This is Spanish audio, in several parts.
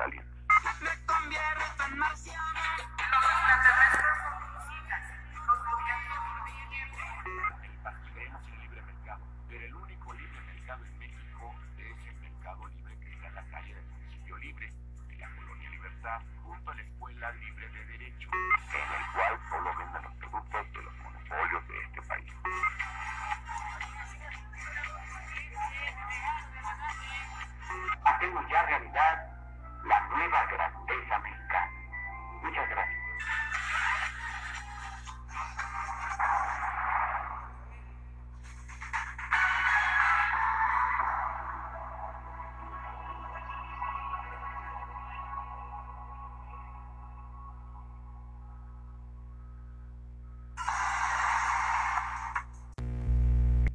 aliens. Me convierto en marciano.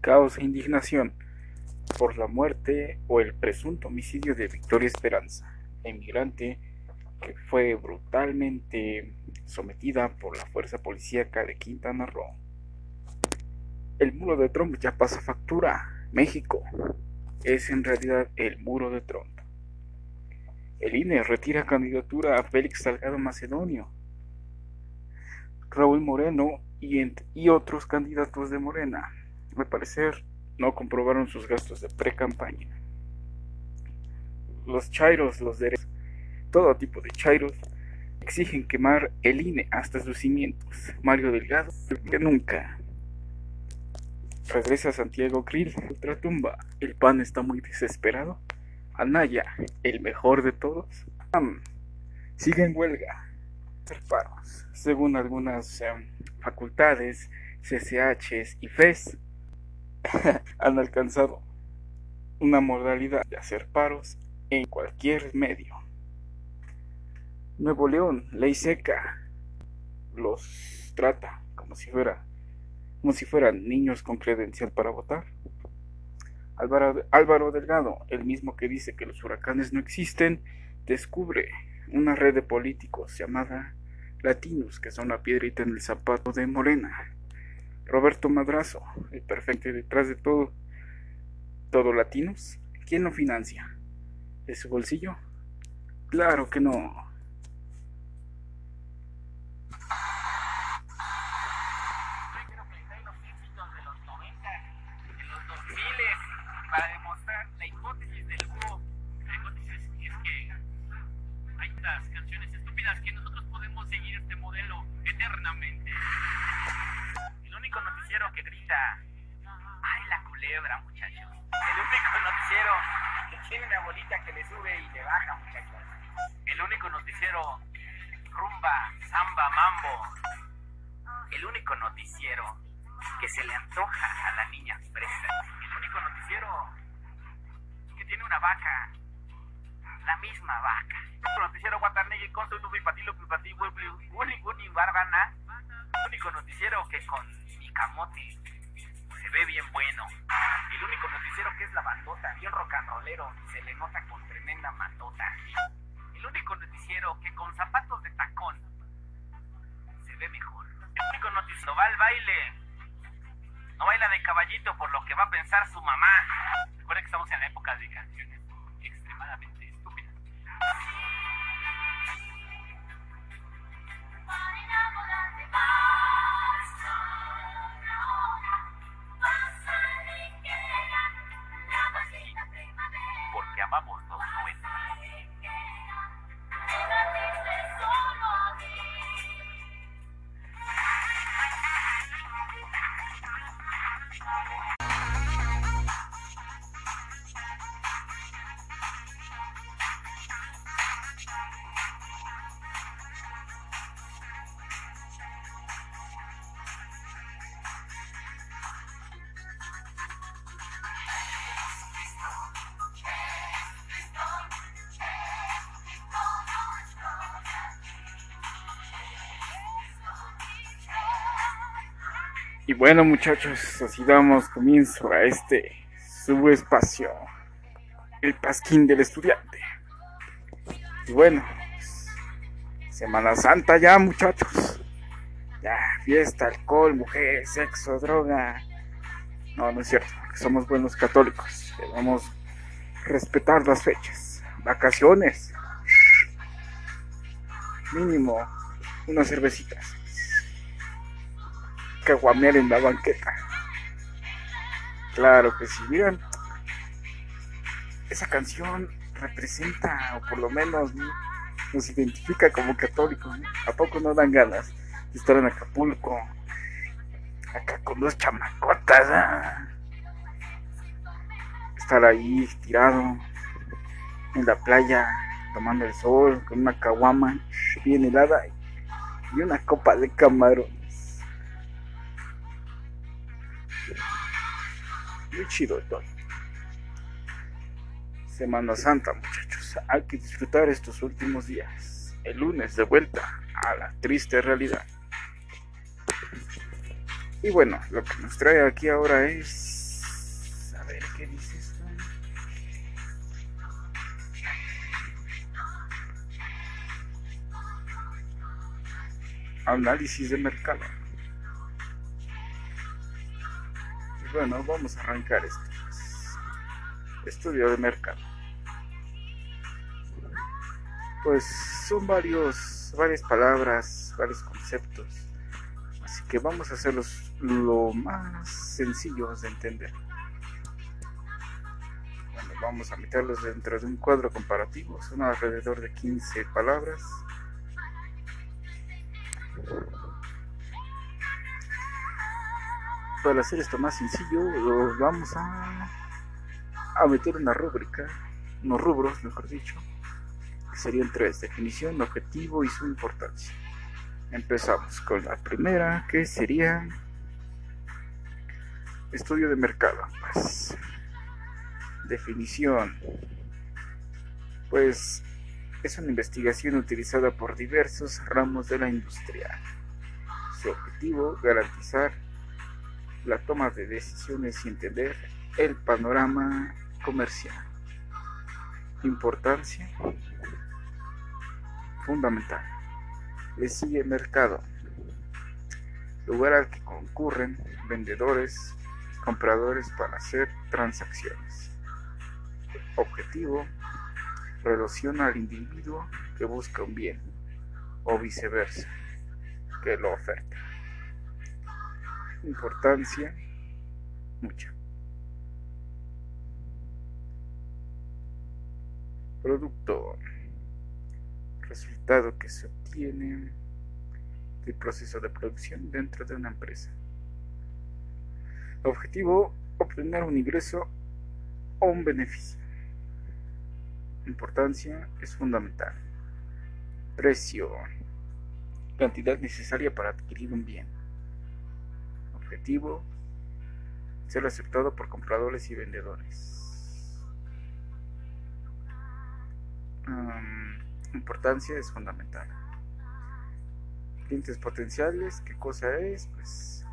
Caos e indignación por la muerte o el presunto homicidio de Victoria Esperanza, emigrante que fue brutalmente sometida por la fuerza policíaca de Quintana Roo. El muro de Trump ya pasa factura. México es en realidad el muro de Trump. El INE retira candidatura a Félix Salgado Macedonio. Raúl Moreno y, y otros candidatos de Morena, al parecer, no comprobaron sus gastos de pre-campaña. Los chairos, los derechos, todo tipo de chairos, exigen quemar el INE hasta sus cimientos. Mario Delgado, que nunca. Regresa Santiago Krill, tumba. El PAN está muy desesperado. Anaya, el mejor de todos. sigue en huelga. Según algunas em, facultades, CCHs y FES, han alcanzado una modalidad de hacer paros en cualquier medio. Nuevo León, ley seca, los trata como si fuera como si fueran niños con credencial para votar. Álvaro, Álvaro Delgado, el mismo que dice que los huracanes no existen, descubre una red de políticos llamada Latinos, que son la piedrita en el zapato de Morena. Roberto Madrazo, el perfecto detrás de todo, todo Latinos. ¿Quién lo financia? ¿De su bolsillo? Claro que no. El único noticiero que se le antoja a la niña fresa. El único noticiero que tiene una vaca. La misma vaca. El noticiero con su Barbana. El único noticiero que con mi camote se ve bien bueno. El único noticiero que es la bandota, bien rocanrolero, se le nota con tremenda matota. El único noticiero que con zapatos de tacón mejor. El único noticiero va al baile no baila de caballito por lo que va a pensar su mamá. Recuerda que estamos en la época de canciones extremadamente estúpidas. Y bueno muchachos, así damos comienzo a este subespacio, el pasquín del estudiante. Y bueno, Semana Santa ya muchachos. Ya, fiesta, alcohol, mujer, sexo, droga. No, no es cierto, somos buenos católicos. Debemos respetar las fechas. Vacaciones. Mínimo unas cervecitas caguamear en la banqueta. Claro que sí, miren, esa canción representa, o por lo menos nos identifica como católicos. ¿A poco no dan ganas de estar en Acapulco? Acá con dos chamacotas. ¿ah? Estar ahí tirado en la playa, tomando el sol, con una caguama bien helada y una copa de camarón. Muy chido todo. Semana Santa, muchachos. Hay que disfrutar estos últimos días. El lunes de vuelta a la triste realidad. Y bueno, lo que nos trae aquí ahora es ¿qué dice esto? Análisis de mercado. Bueno, vamos a arrancar esto. Estudio de mercado. Pues son varios, varias palabras, varios conceptos. Así que vamos a hacerlos lo más sencillos de entender. Bueno, vamos a meterlos dentro de un cuadro comparativo. Son alrededor de 15 palabras. Para hacer esto más sencillo, vamos a, a meter una rúbrica, unos rubros, mejor dicho, que serían tres, definición, objetivo y su importancia. Empezamos con la primera, que sería estudio de mercado. Pues, definición, pues es una investigación utilizada por diversos ramos de la industria. Su objetivo, garantizar la toma de decisiones y entender el panorama comercial. Importancia fundamental. Le sigue mercado, lugar al que concurren vendedores, compradores para hacer transacciones. Objetivo, relaciona al individuo que busca un bien o viceversa, que lo oferta importancia mucha. Producto. Resultado que se obtiene del proceso de producción dentro de una empresa. Objetivo, obtener un ingreso o un beneficio. Importancia es fundamental. Precio. Cantidad necesaria para adquirir un bien objetivo ser aceptado por compradores y vendedores. importancia es fundamental. Clientes potenciales, ¿qué cosa es? Pues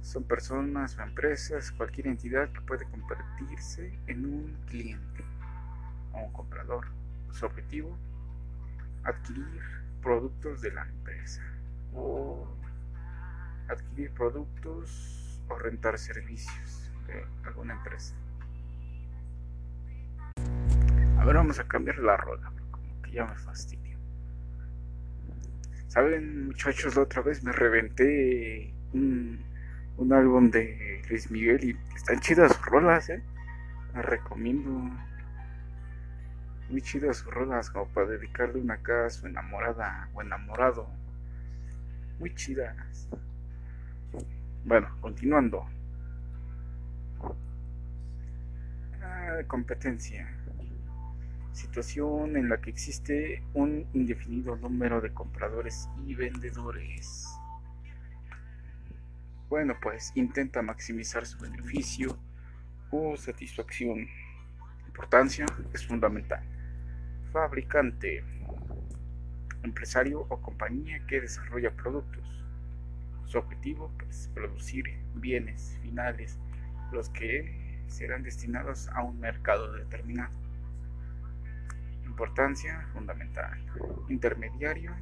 son personas o empresas, cualquier entidad que puede convertirse en un cliente o un comprador. Su objetivo, adquirir productos de la empresa o adquirir productos o rentar servicios de alguna empresa. A ver, vamos a cambiar la rola, como que ya me fastidio. Saben, muchachos, la otra vez me reventé un, álbum de Luis Miguel y están chidas sus rolas, ¿eh? Me recomiendo. Muy chidas sus rolas, como para dedicarle una casa a su enamorada o enamorado. Muy chidas. Bueno, continuando. Competencia. Situación en la que existe un indefinido número de compradores y vendedores. Bueno, pues intenta maximizar su beneficio o satisfacción. Importancia es fundamental. Fabricante. Empresario o compañía que desarrolla productos su objetivo es pues, producir bienes finales, los que serán destinados a un mercado determinado. Importancia fundamental. Intermediario,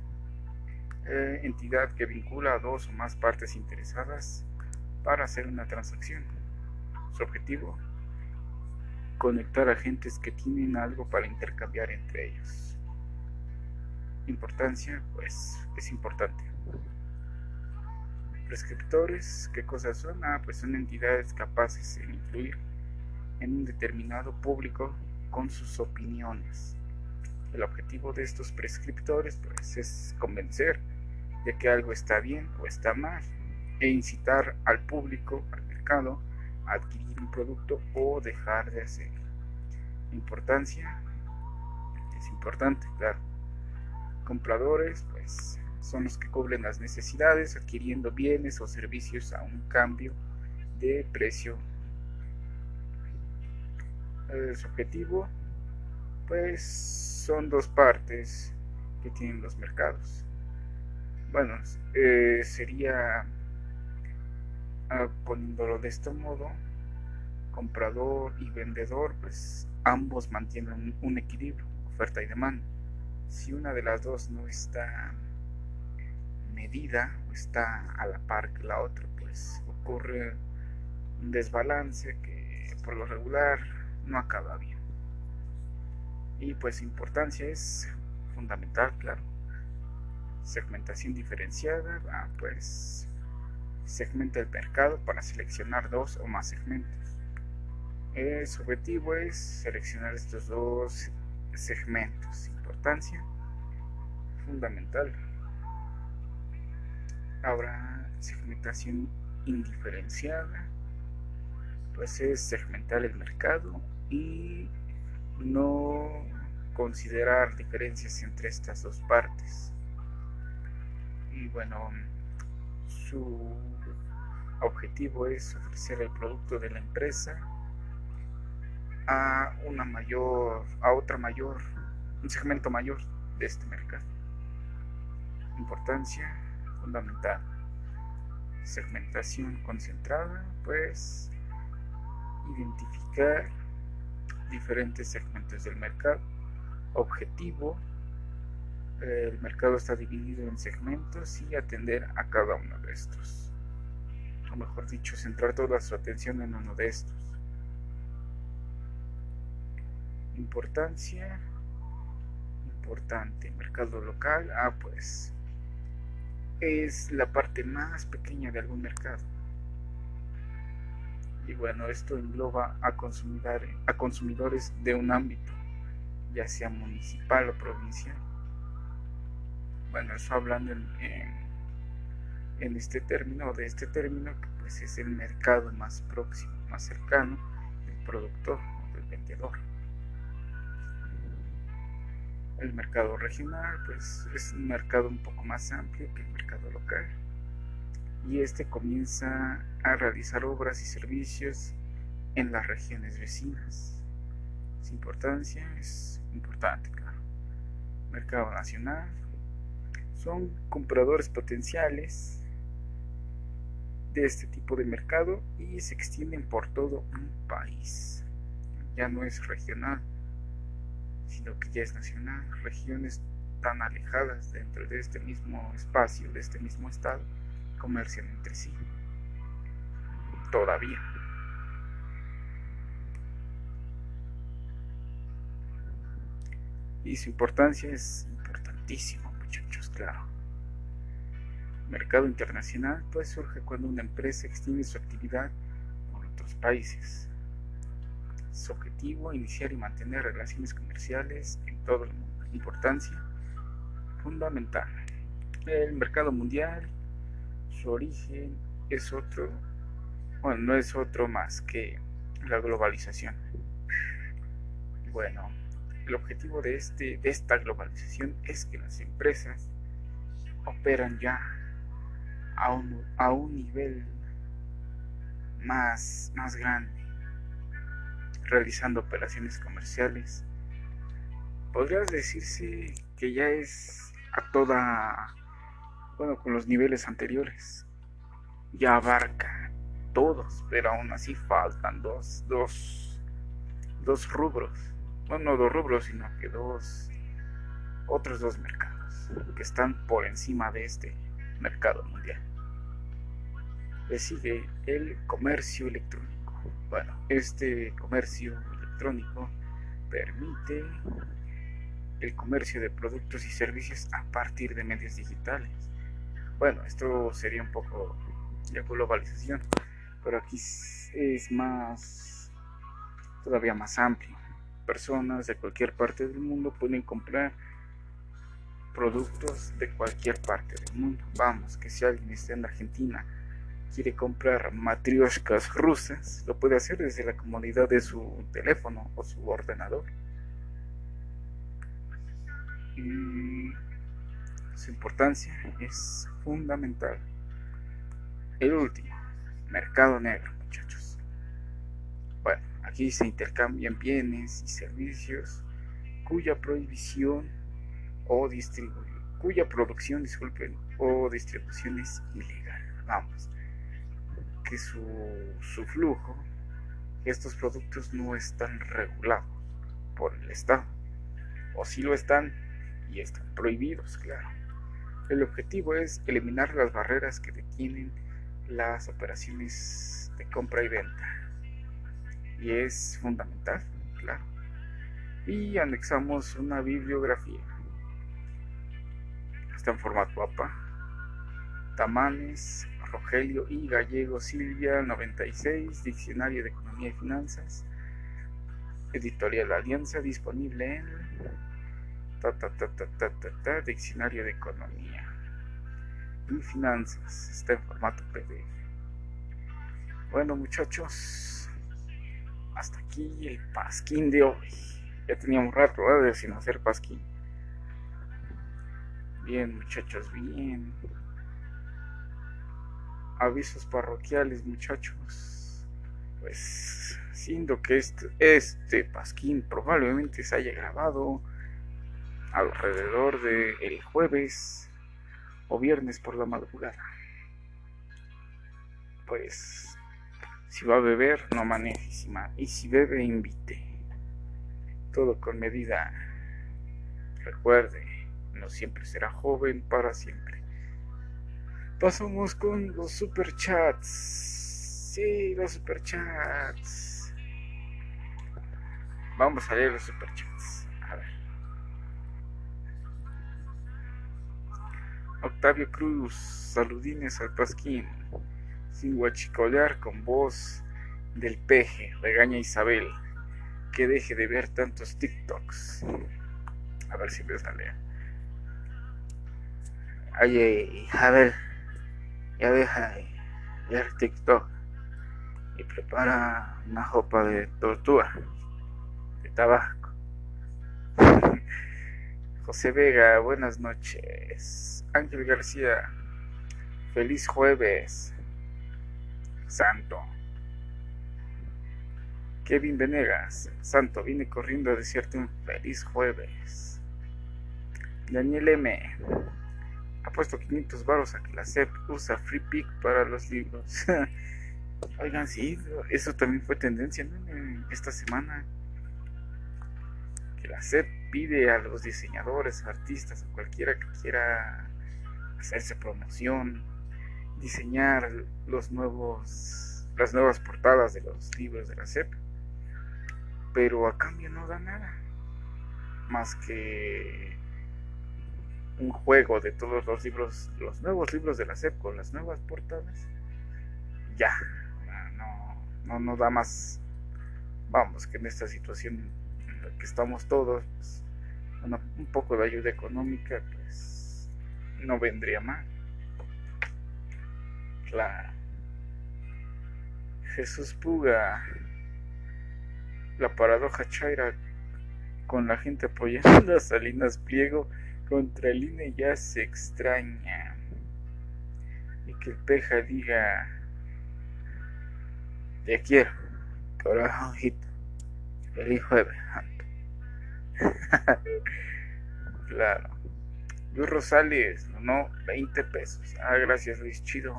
eh, entidad que vincula a dos o más partes interesadas para hacer una transacción. Su objetivo, conectar agentes que tienen algo para intercambiar entre ellos. Importancia, pues es importante. Prescriptores, ¿qué cosas son? Ah, pues son entidades capaces de influir en un determinado público con sus opiniones. El objetivo de estos prescriptores pues, es convencer de que algo está bien o está mal e incitar al público, al mercado, a adquirir un producto o dejar de hacer. Importancia es importante, claro. Compradores, pues son los que cubren las necesidades adquiriendo bienes o servicios a un cambio de precio. El objetivo, pues son dos partes que tienen los mercados. Bueno, eh, sería ah, poniéndolo de este modo, comprador y vendedor, pues ambos mantienen un equilibrio, oferta y demanda. Si una de las dos no está medida está a la par que la otra, pues ocurre un desbalance que por lo regular no acaba bien. Y pues importancia es fundamental, claro. Segmentación diferenciada, ah, pues segmenta el mercado para seleccionar dos o más segmentos. su objetivo es seleccionar estos dos segmentos. Importancia fundamental. Ahora, segmentación indiferenciada, pues es segmentar el mercado y no considerar diferencias entre estas dos partes. Y bueno, su objetivo es ofrecer el producto de la empresa a una mayor, a otra mayor, un segmento mayor de este mercado. Importancia fundamental. Segmentación concentrada, pues identificar diferentes segmentos del mercado. Objetivo, el mercado está dividido en segmentos y atender a cada uno de estos. O mejor dicho, centrar toda su atención en uno de estos. Importancia, importante, mercado local, ah pues es la parte más pequeña de algún mercado y bueno, esto engloba a, consumidores, a consumidores de un ámbito, ya sea municipal o provincial. Bueno, eso hablando en, en, este término, de este término, que pues es el mercado más próximo, más cercano del productor del vendedor. El mercado regional, pues es un mercado un poco más amplio que el mercado local y este comienza a realizar obras y servicios en las regiones vecinas. Su importancia es importante, claro. Mercado nacional. Son compradores potenciales de este tipo de mercado y se extienden por todo un país. Ya no es regional, sino que ya es nacional. Regiones tan alejadas dentro de este mismo espacio, de este mismo estado, comercian entre sí. Todavía. Y su importancia es importantísima, muchachos, claro. Mercado internacional pues surge cuando una empresa extiende su actividad por otros países. Su objetivo, iniciar y mantener relaciones comerciales en todo el mundo. Importancia fundamental. El mercado mundial su origen es otro, bueno, no es otro más que la globalización. Bueno, el objetivo de, este, de esta globalización es que las empresas operan ya a un, a un nivel más, más grande, realizando operaciones comerciales. Podrías decirse que ya es a toda bueno, con los niveles anteriores. Ya abarca todos, pero aún así faltan dos, dos, dos rubros. Bueno, no dos rubros, sino que dos, otros dos mercados que están por encima de este mercado mundial. Le sigue el comercio electrónico. Bueno, este comercio electrónico permite el comercio de productos y servicios a partir de medios digitales bueno, esto sería un poco de globalización, pero aquí es más, todavía más amplio. Personas de cualquier parte del mundo pueden comprar productos de cualquier parte del mundo. Vamos, que si alguien está en Argentina quiere comprar matrioshkas rusas, lo puede hacer desde la comodidad de su teléfono o su ordenador. Su importancia es fundamental. El último, mercado negro, muchachos. Bueno, aquí se intercambian bienes y servicios cuya prohibición o distribución, cuya producción, disculpen, o distribución es ilegal. Vamos, que su, su flujo estos productos no están regulados por el Estado. O si lo están y están prohibidos, claro. El objetivo es eliminar las barreras que detienen las operaciones de compra y venta. Y es fundamental, claro. Y anexamos una bibliografía. Está en formato APA. Tamanes, Rogelio y Gallego Silvia 96, Diccionario de Economía y Finanzas. Editorial Alianza disponible en Diccionario de Economía y Finanzas. Está en formato PDF. Bueno muchachos, hasta aquí el pasquín de hoy. Ya teníamos rato de sin hacer pasquín. Bien muchachos, bien. Avisos parroquiales muchachos. Pues siendo que este, este pasquín probablemente se haya grabado alrededor de el jueves o viernes por la madrugada. Pues si va a beber, no maneje. Y si bebe, invite. Todo con medida. Recuerde, no siempre será joven para siempre. Pasamos con los superchats. Sí, los superchats. Vamos a leer los superchats. A ver. Octavio Cruz, saludines al Pasquín, sin guachicolear con voz del peje, regaña Isabel, que deje de ver tantos TikToks. A ver si me sale. Oye, Isabel, ya deja de ver TikTok y prepara una jopa de tortuga, de tabaco. José Vega, buenas noches. Ángel García, feliz jueves santo. Kevin Venegas, santo, vine corriendo a decirte un feliz jueves. Daniel M. Ha puesto 500 baros a que la SEP usa Free Pick para los libros. Oigan, sí, eso también fue tendencia esta semana. Que la SEP pide a los diseñadores, artistas, a cualquiera que quiera hacerse promoción, diseñar los nuevos, las nuevas portadas de los libros de la SEP, pero a cambio no da nada, más que un juego de todos los libros, los nuevos libros de la SEP con las nuevas portadas, ya, no, no, da más, vamos, que en esta situación en la que estamos todos, pues, un poco de ayuda económica, pues no vendría mal. Claro. Jesús Puga. La paradoja Chaira con la gente apoyando a Salinas Pliego contra el INE ya se extraña. Y que el peja diga, te quiero, corajonjito, feliz jueves, claro. Luis Rosales, no, 20 pesos. Ah, gracias Luis, chido.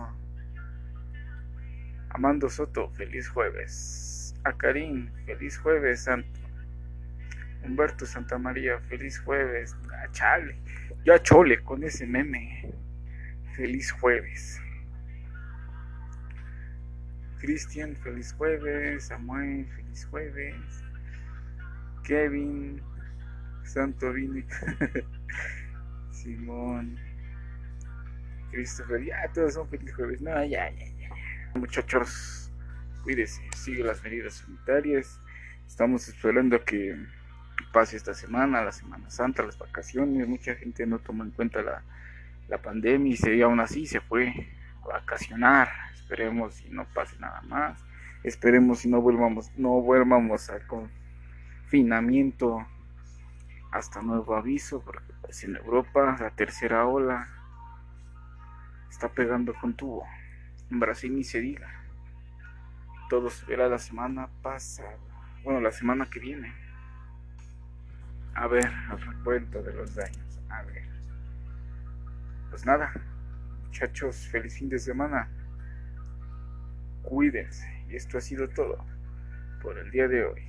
Amando Soto, feliz jueves. A Karim, feliz jueves, santo. Humberto Santa María, feliz jueves. Ah, chale, ya chole con ese meme. Feliz jueves. Cristian, feliz jueves. Samuel, feliz jueves. Kevin, Santo Vini. Simón, Christopher, ya todos son feliz jueves. No, ya, ya, ya. Muchachos, cuídense, sigue las medidas sanitarias. Estamos esperando que pase esta semana, la Semana Santa, las vacaciones. Mucha gente no toma en cuenta la, la pandemia y se, aún así se fue a vacacionar. Esperemos y no pase nada más. Esperemos y no volvamos, no volvamos al confinamiento hasta nuevo aviso, porque pues en Europa la tercera ola está pegando con tubo. En Brasil ni se diga. Todo se verá la semana pasada. Bueno, la semana que viene. A ver, a cuenta de los daños. A ver. Pues nada, muchachos, feliz fin de semana. Cuídense. Y esto ha sido todo. por el día de hoy.